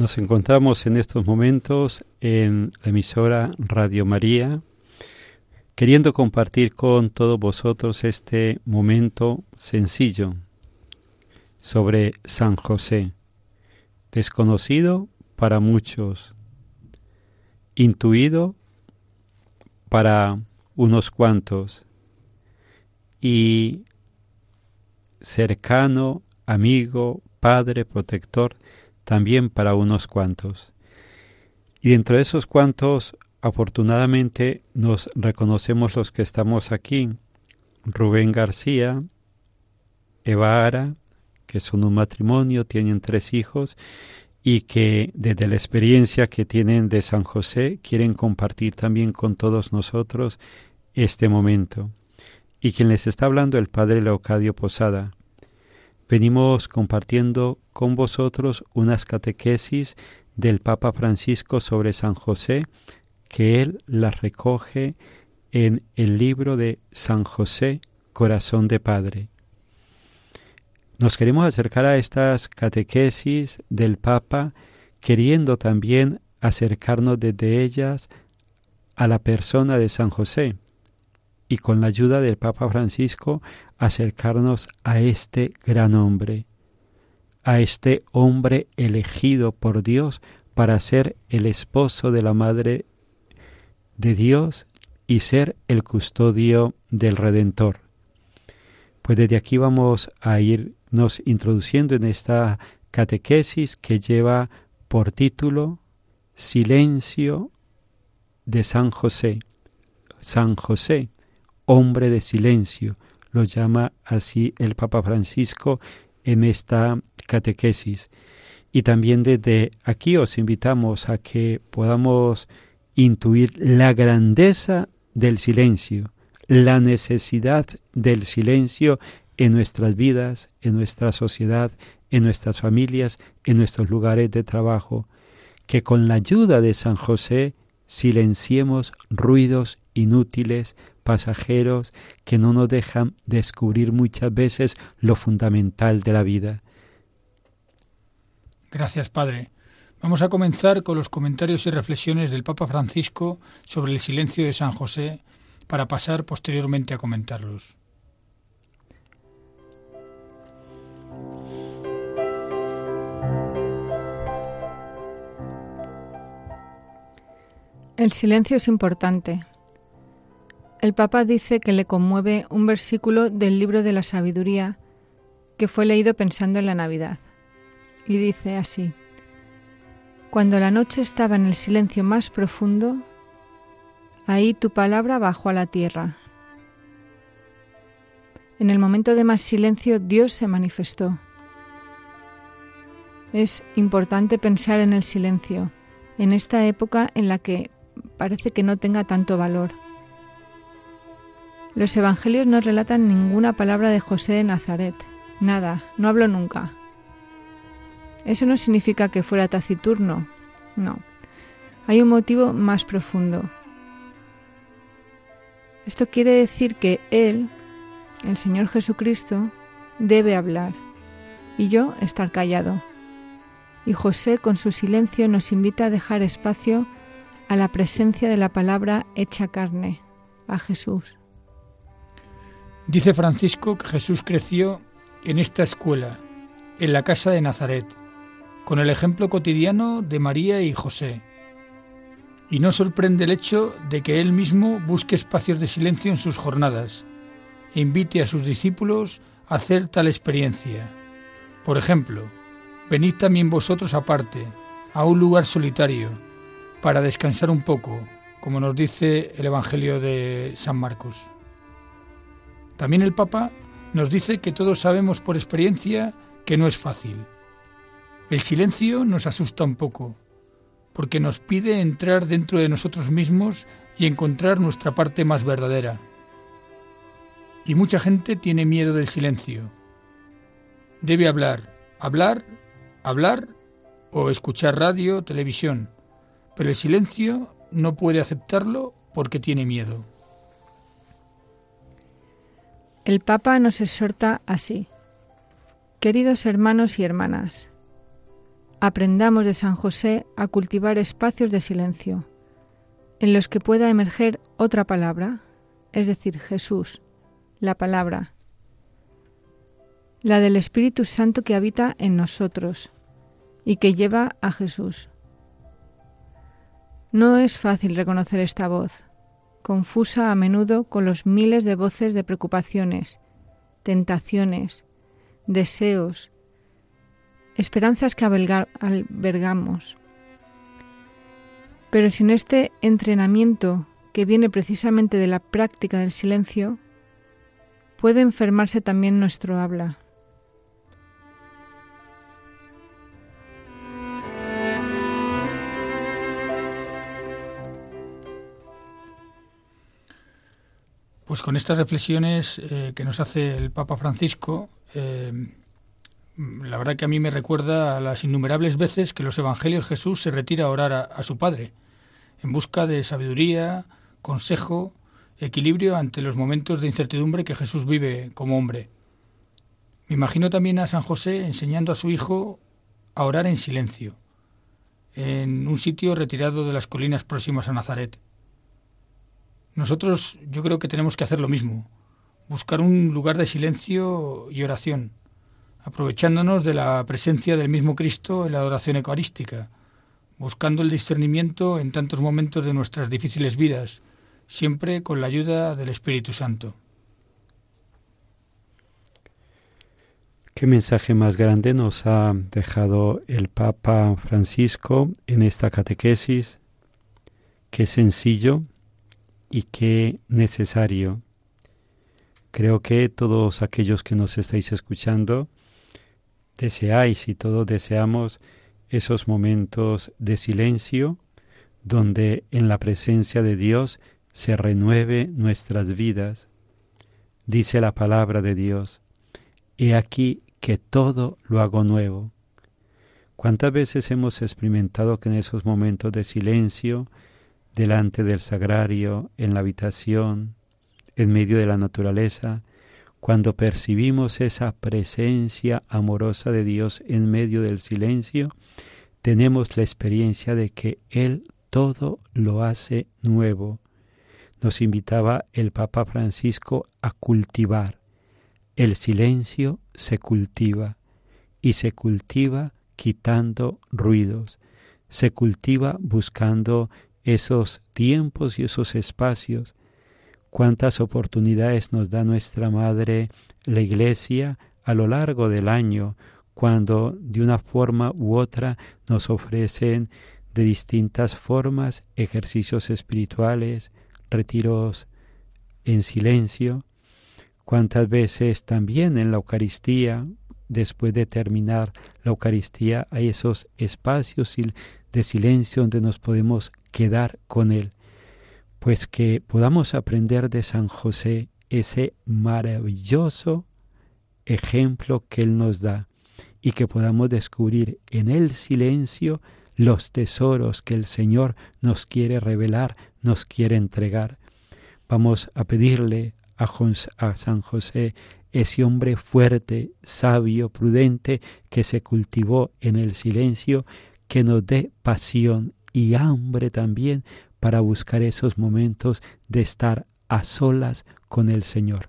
Nos encontramos en estos momentos en la emisora Radio María, queriendo compartir con todos vosotros este momento sencillo sobre San José, desconocido para muchos, intuido para unos cuantos y cercano, amigo, padre, protector, también para unos cuantos. Y dentro de esos cuantos, afortunadamente, nos reconocemos los que estamos aquí. Rubén García, Eva Ara, que son un matrimonio, tienen tres hijos y que desde la experiencia que tienen de San José quieren compartir también con todos nosotros este momento. Y quien les está hablando, el Padre Leocadio Posada. Venimos compartiendo con vosotros unas catequesis del Papa Francisco sobre San José, que él las recoge en el libro de San José, Corazón de Padre. Nos queremos acercar a estas catequesis del Papa, queriendo también acercarnos desde ellas a la persona de San José y con la ayuda del Papa Francisco acercarnos a este gran hombre, a este hombre elegido por Dios para ser el esposo de la Madre de Dios y ser el custodio del Redentor. Pues desde aquí vamos a irnos introduciendo en esta catequesis que lleva por título Silencio de San José. San José, hombre de silencio, lo llama así el Papa Francisco en esta catequesis. Y también desde aquí os invitamos a que podamos intuir la grandeza del silencio, la necesidad del silencio en nuestras vidas, en nuestra sociedad, en nuestras familias, en nuestros lugares de trabajo, que con la ayuda de San José silenciemos ruidos inútiles, pasajeros, que no nos dejan descubrir muchas veces lo fundamental de la vida. Gracias, Padre. Vamos a comenzar con los comentarios y reflexiones del Papa Francisco sobre el silencio de San José, para pasar posteriormente a comentarlos. El silencio es importante. El Papa dice que le conmueve un versículo del libro de la sabiduría que fue leído pensando en la Navidad. Y dice así, Cuando la noche estaba en el silencio más profundo, ahí tu palabra bajó a la tierra. En el momento de más silencio Dios se manifestó. Es importante pensar en el silencio, en esta época en la que parece que no tenga tanto valor. Los evangelios no relatan ninguna palabra de José de Nazaret. Nada, no habló nunca. Eso no significa que fuera taciturno. No. Hay un motivo más profundo. Esto quiere decir que Él, el Señor Jesucristo, debe hablar y yo estar callado. Y José con su silencio nos invita a dejar espacio a la presencia de la palabra hecha carne, a Jesús. Dice Francisco que Jesús creció en esta escuela, en la casa de Nazaret, con el ejemplo cotidiano de María y José. Y no sorprende el hecho de que él mismo busque espacios de silencio en sus jornadas e invite a sus discípulos a hacer tal experiencia. Por ejemplo, venid también vosotros aparte, a un lugar solitario, para descansar un poco, como nos dice el Evangelio de San Marcos. También el Papa nos dice que todos sabemos por experiencia que no es fácil. El silencio nos asusta un poco, porque nos pide entrar dentro de nosotros mismos y encontrar nuestra parte más verdadera. Y mucha gente tiene miedo del silencio. Debe hablar, hablar, hablar o escuchar radio, televisión, pero el silencio no puede aceptarlo porque tiene miedo. El Papa nos exhorta así. Queridos hermanos y hermanas, aprendamos de San José a cultivar espacios de silencio, en los que pueda emerger otra palabra, es decir, Jesús, la palabra, la del Espíritu Santo que habita en nosotros y que lleva a Jesús. No es fácil reconocer esta voz, confusa a menudo con los miles de voces de preocupaciones, tentaciones, deseos, esperanzas que albergamos. Pero sin este entrenamiento que viene precisamente de la práctica del silencio, puede enfermarse también nuestro habla. Pues con estas reflexiones eh, que nos hace el Papa Francisco, eh, la verdad que a mí me recuerda a las innumerables veces que los Evangelios Jesús se retira a orar a, su Padre, en busca de sabiduría, consejo, equilibrio ante los momentos de incertidumbre que Jesús vive como hombre. Me imagino también a San José enseñando a su hijo a orar en silencio, en un sitio retirado de las colinas próximas a Nazaret. Nosotros yo creo que tenemos que hacer lo mismo, buscar un lugar de silencio y oración, aprovechándonos de la presencia del mismo Cristo en la adoración eucarística, buscando el discernimiento en tantos momentos de nuestras difíciles vidas, siempre con la ayuda del Espíritu Santo. ¿Qué mensaje más grande nos ha dejado el Papa Francisco en esta catequesis? Qué sencillo y qué necesario. Creo que todos aquellos que nos estáis escuchando deseáis y todos deseamos esos momentos de silencio donde en la presencia de Dios se renueve nuestras vidas. Dice la palabra de Dios, He aquí que todo lo hago nuevo. ¿Cuántas veces hemos experimentado que en esos momentos de silencio delante del sagrario, en la habitación, en medio de la naturaleza, cuando percibimos esa presencia amorosa de Dios en medio del silencio, tenemos la experiencia de que Él todo lo hace nuevo. Nos invitaba el Papa Francisco a cultivar. El silencio se cultiva y se cultiva quitando ruidos, se cultiva buscando esos tiempos y esos espacios, cuántas oportunidades nos da nuestra Madre, la Iglesia, a lo largo del año, cuando de una forma u otra nos ofrecen de distintas formas ejercicios espirituales, retiros en silencio, cuántas veces también en la Eucaristía, después de terminar la Eucaristía, hay esos espacios de silencio donde nos podemos quedar con Él. Pues que podamos aprender de San José ese maravilloso ejemplo que Él nos da y que podamos descubrir en el silencio los tesoros que el Señor nos quiere revelar, nos quiere entregar. Vamos a pedirle a, San José ese hombre fuerte, sabio, prudente, que se cultivó en el silencio, que nos dé pasión y hambre también para buscar esos momentos de estar a solas con el Señor.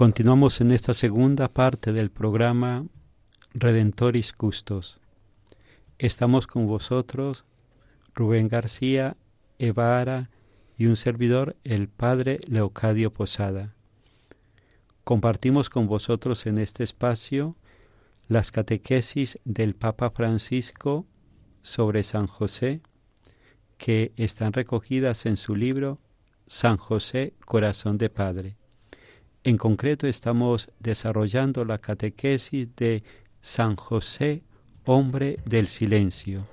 Continuamos en esta segunda parte del programa Redentoris Custos. Estamos con vosotros, Rubén García, Eva Ara y un servidor, el Padre Leocadio Posada. Compartimos con vosotros en este espacio las catequesis del Papa Francisco sobre San José, que están recogidas en su libro San José, Corazón de Padre. En concreto estamos desarrollando la catequesis de San José, hombre del silencio.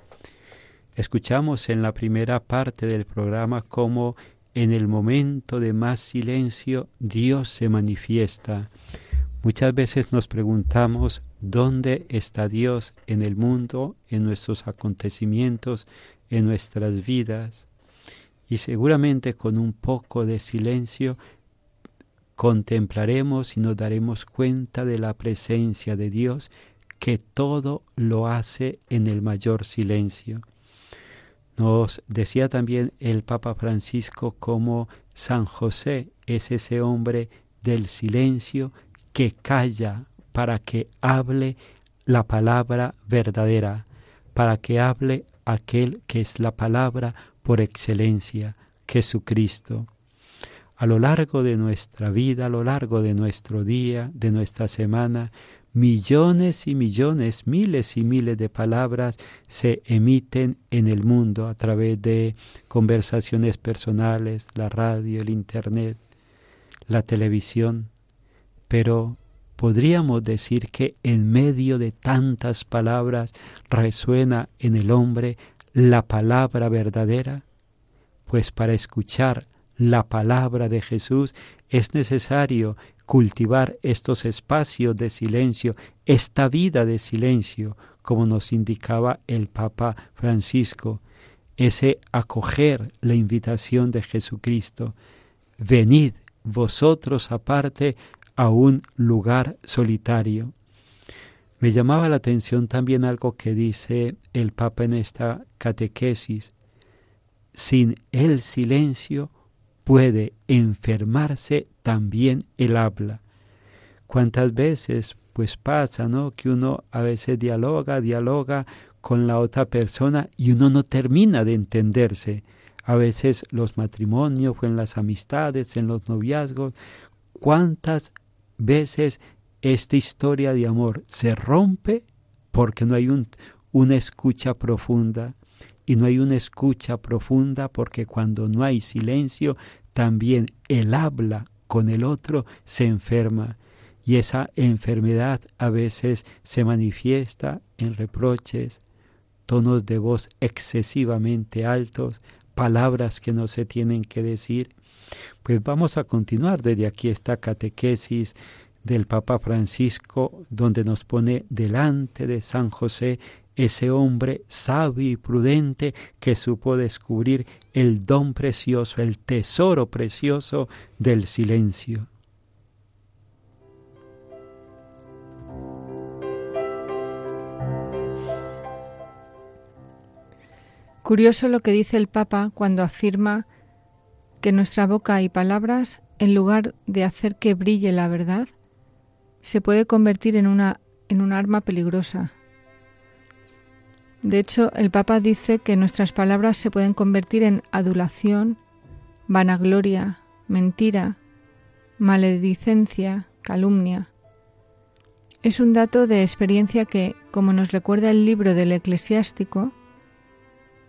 Escuchamos en la primera parte del programa cómo en el momento de más silencio Dios se manifiesta. Muchas veces nos preguntamos dónde está Dios en el mundo, en nuestros acontecimientos, en nuestras vidas y seguramente con un poco de silencio contemplaremos y nos daremos cuenta de la presencia de Dios que todo lo hace en el mayor silencio. Nos decía también el Papa Francisco como San José es ese hombre del silencio que calla para que hable la palabra verdadera, para que hable aquel que es la palabra por excelencia, Jesucristo a lo largo de nuestra vida, a lo largo de nuestro día, de nuestra semana, millones y millones, miles y miles de palabras se emiten en el mundo a través de conversaciones personales, la radio, el Internet, la televisión. Pero podríamos decir que en medio de tantas palabras resuena en el hombre la palabra verdadera, pues para escuchar la palabra de Jesús, es necesario cultivar estos espacios de silencio, esta vida de silencio, como nos indicaba el Papa Francisco, ese acoger la invitación de Jesucristo. Venid vosotros aparte a un lugar solitario. Me llamaba la atención también algo que dice el Papa en esta catequesis. Sin el silencio puede enfermarse también el habla. ¿Cuántas veces pues pasa. Que uno a veces dialoga, dialoga con la otra persona y uno no termina de entenderse. A veces los matrimonios, en las amistades, en los noviazgos, ¿cuántas veces esta historia de amor se rompe porque no hay un, una escucha profunda? Y no hay una escucha profunda porque cuando no hay silencio, también el habla con el otro se enferma y esa enfermedad a veces se manifiesta en reproches, tonos de voz excesivamente altos, palabras que no se tienen que decir. Pues vamos a continuar desde aquí esta catequesis del Papa Francisco, donde nos pone delante de San José ese hombre sabio y prudente que supo descubrir el don precioso, el tesoro precioso del silencio. Curioso lo que dice el Papa cuando afirma que nuestra boca y palabras, en lugar de hacer que brille la verdad, se puede convertir en una en un arma peligrosa, de hecho, el Papa dice que nuestras palabras se pueden convertir en adulación, vanagloria, mentira, maledicencia, calumnia. Es un dato de experiencia que, como nos recuerda el libro del eclesiástico,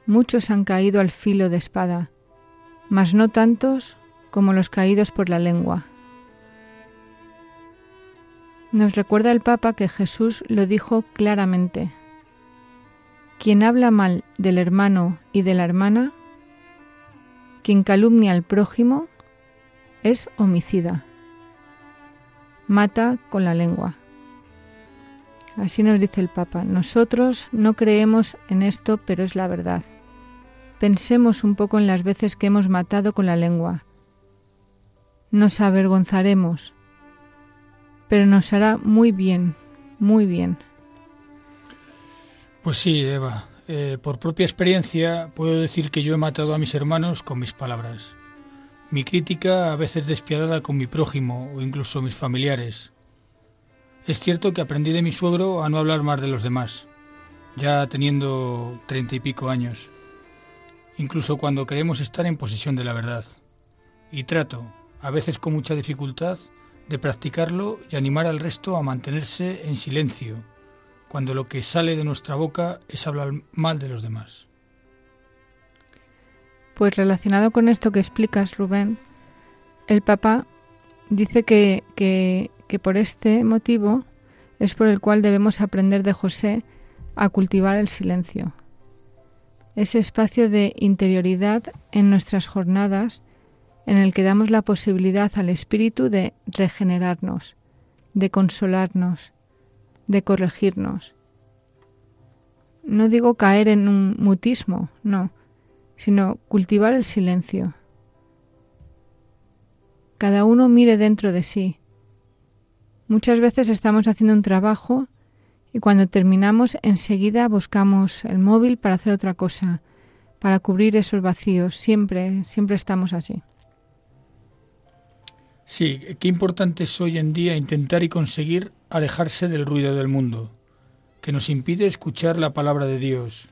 muchos han caído al filo de espada, mas no tantos como los caídos por la lengua. Nos recuerda el Papa que Jesús lo dijo claramente. Quien habla mal del hermano y de la hermana, quien calumnia al prójimo, es homicida. Mata con la lengua. Así nos dice el Papa. Nosotros no creemos en esto, pero es la verdad. Pensemos un poco en las veces que hemos matado con la lengua. Nos avergonzaremos, pero nos hará muy bien, muy bien. Pues sí, Eva. Eh, por propia experiencia puedo decir que yo he matado a mis hermanos con mis palabras. Mi crítica a veces despiadada con mi prójimo o incluso mis familiares. Es cierto que aprendí de mi suegro a no hablar más de los demás, ya teniendo treinta y pico años, incluso cuando queremos estar en posesión de la verdad. Y trato, a veces con mucha dificultad, de practicarlo y animar al resto a mantenerse en silencio cuando lo que sale de nuestra boca es hablar mal de los demás. Pues relacionado con esto que explicas, Rubén, el Papa dice que, que, que por este motivo es por el cual debemos aprender de José a cultivar el silencio. Ese espacio de interioridad en nuestras jornadas en el que damos la posibilidad al Espíritu de regenerarnos, de consolarnos, de corregirnos. No digo caer en un mutismo, no, sino cultivar el silencio. Cada uno mire dentro de sí. Muchas veces estamos haciendo un trabajo y cuando terminamos enseguida buscamos el móvil para hacer otra cosa, para cubrir esos vacíos. Siempre, siempre estamos así. Sí, qué importante es hoy en día intentar y conseguir alejarse del ruido del mundo, que nos impide escuchar la palabra de Dios,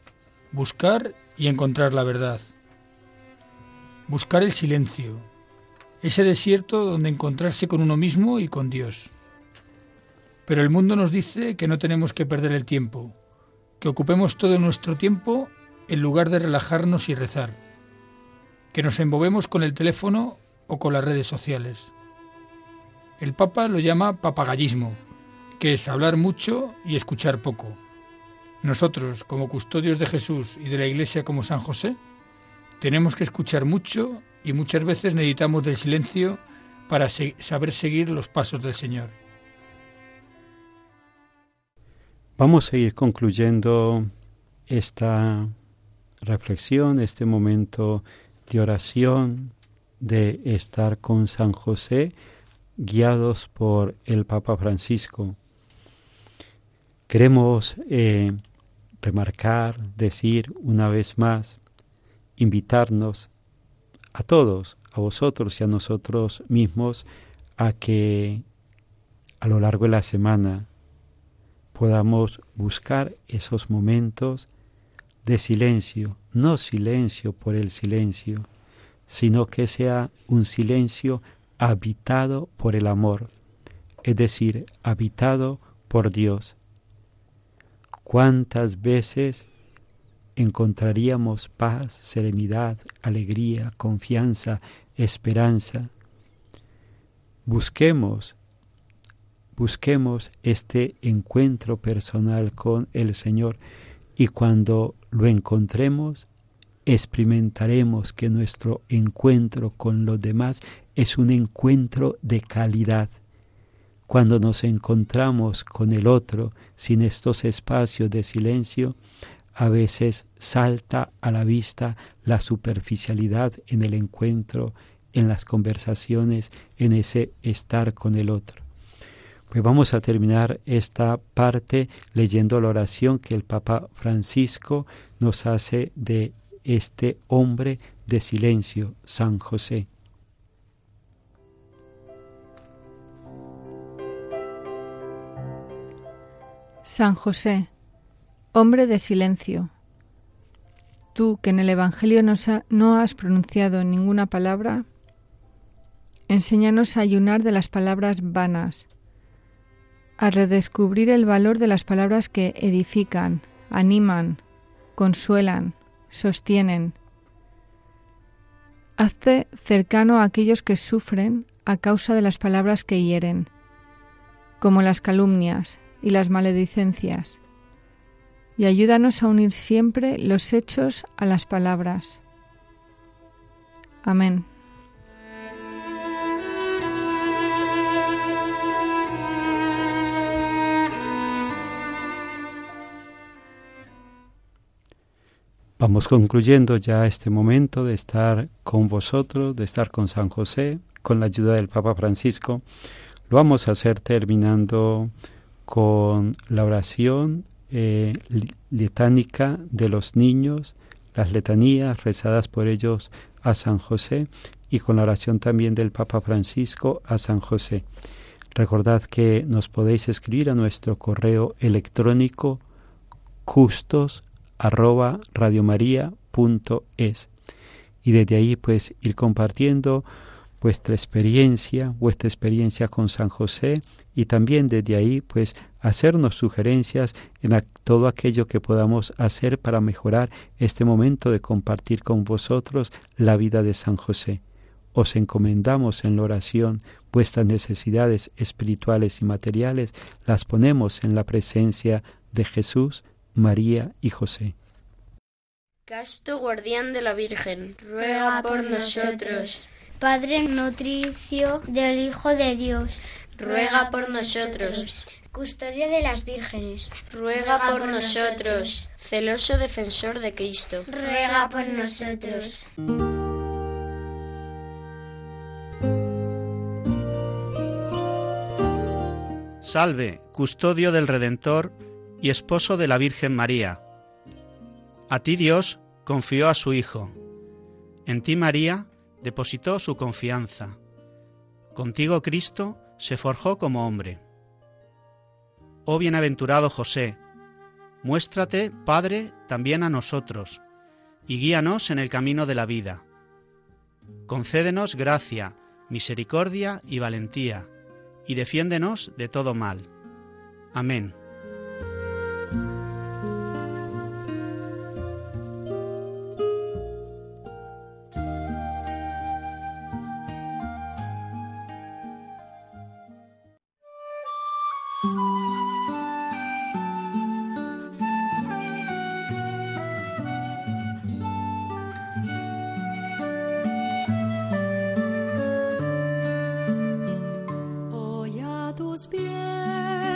buscar y encontrar la verdad. Buscar el silencio, ese desierto donde encontrarse con uno mismo y con Dios. Pero el mundo nos dice que no tenemos que perder el tiempo, que ocupemos todo nuestro tiempo en lugar de relajarnos y rezar, que nos embobemos con el teléfono o con las redes sociales. El Papa lo llama papagallismo, que es hablar mucho y escuchar poco. Nosotros, como custodios de Jesús y de la Iglesia como San José, tenemos que escuchar mucho y muchas veces necesitamos del silencio para saber seguir los pasos del Señor. Vamos a ir concluyendo esta reflexión, este momento de oración, de estar con San José, guiados por el Papa Francisco. Queremos eh, remarcar, decir una vez más, invitarnos a todos, a vosotros y a nosotros mismos, a que a lo largo de la semana podamos buscar esos momentos de silencio, no silencio por el silencio, sino que sea un silencio habitado por el amor, es decir, habitado por Dios. ¿Cuántas veces encontraríamos paz, serenidad, alegría, confianza, esperanza? Busquemos, busquemos este encuentro personal con el Señor y cuando lo encontremos, experimentaremos que nuestro encuentro con los demás es un encuentro de calidad. Cuando nos encontramos con el otro sin estos espacios de silencio, a veces salta a la vista la superficialidad en el encuentro, en las conversaciones, en ese estar con el otro. Pues vamos a terminar esta parte leyendo la oración que el Papa Francisco nos hace de este hombre de silencio, San José. San José, hombre de silencio, tú que en el Evangelio no has pronunciado ninguna palabra, enséñanos a ayunar de las palabras vanas a redescubrir el valor de las palabras que edifican, animan, consuelan, sostienen. Hazte cercano a aquellos que sufren a causa de las palabras que hieren, como las calumnias y las maledicencias, y ayúdanos a unir siempre los hechos a las palabras. Amén. Vamos concluyendo ya este momento de estar con vosotros, de estar con San José, con la ayuda del Papa Francisco. Lo vamos a hacer terminando con la oración eh, letánica de los niños, las letanías rezadas por ellos a San José y con la oración también del Papa Francisco a San José. Recordad que nos podéis escribir a nuestro correo electrónico custos arroba radiomaria.es y desde ahí pues ir compartiendo vuestra experiencia, vuestra experiencia con San José y también desde ahí pues hacernos sugerencias en todo aquello que podamos hacer para mejorar este momento de compartir con vosotros la vida de San José. Os encomendamos en la oración vuestras necesidades espirituales y materiales, las ponemos en la presencia de Jesús, María y José. Casto guardián de la Virgen, ruega por nosotros. Padre nutricio del Hijo de Dios, ruega por nosotros. Custodio de las vírgenes, ruega por nosotros. Celoso defensor de Cristo, ruega por nosotros. Salve, custodio del Redentor y esposo de la Virgen María. A ti Dios confió a su Hijo. En ti María depositó su confianza. Contigo Cristo se forjó como hombre. Oh bienaventurado José, muéstrate, Padre, también a nosotros, y guíanos en el camino de la vida. Concédenos gracia, misericordia y valentía, y defiéndenos de todo mal. Amén.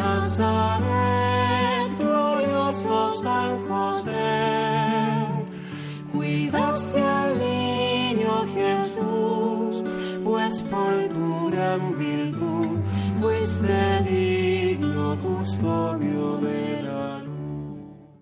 Nazaret, glorioso San José, cuidaste al niño Jesús, pues por tu gran virtud fuiste digno custodio.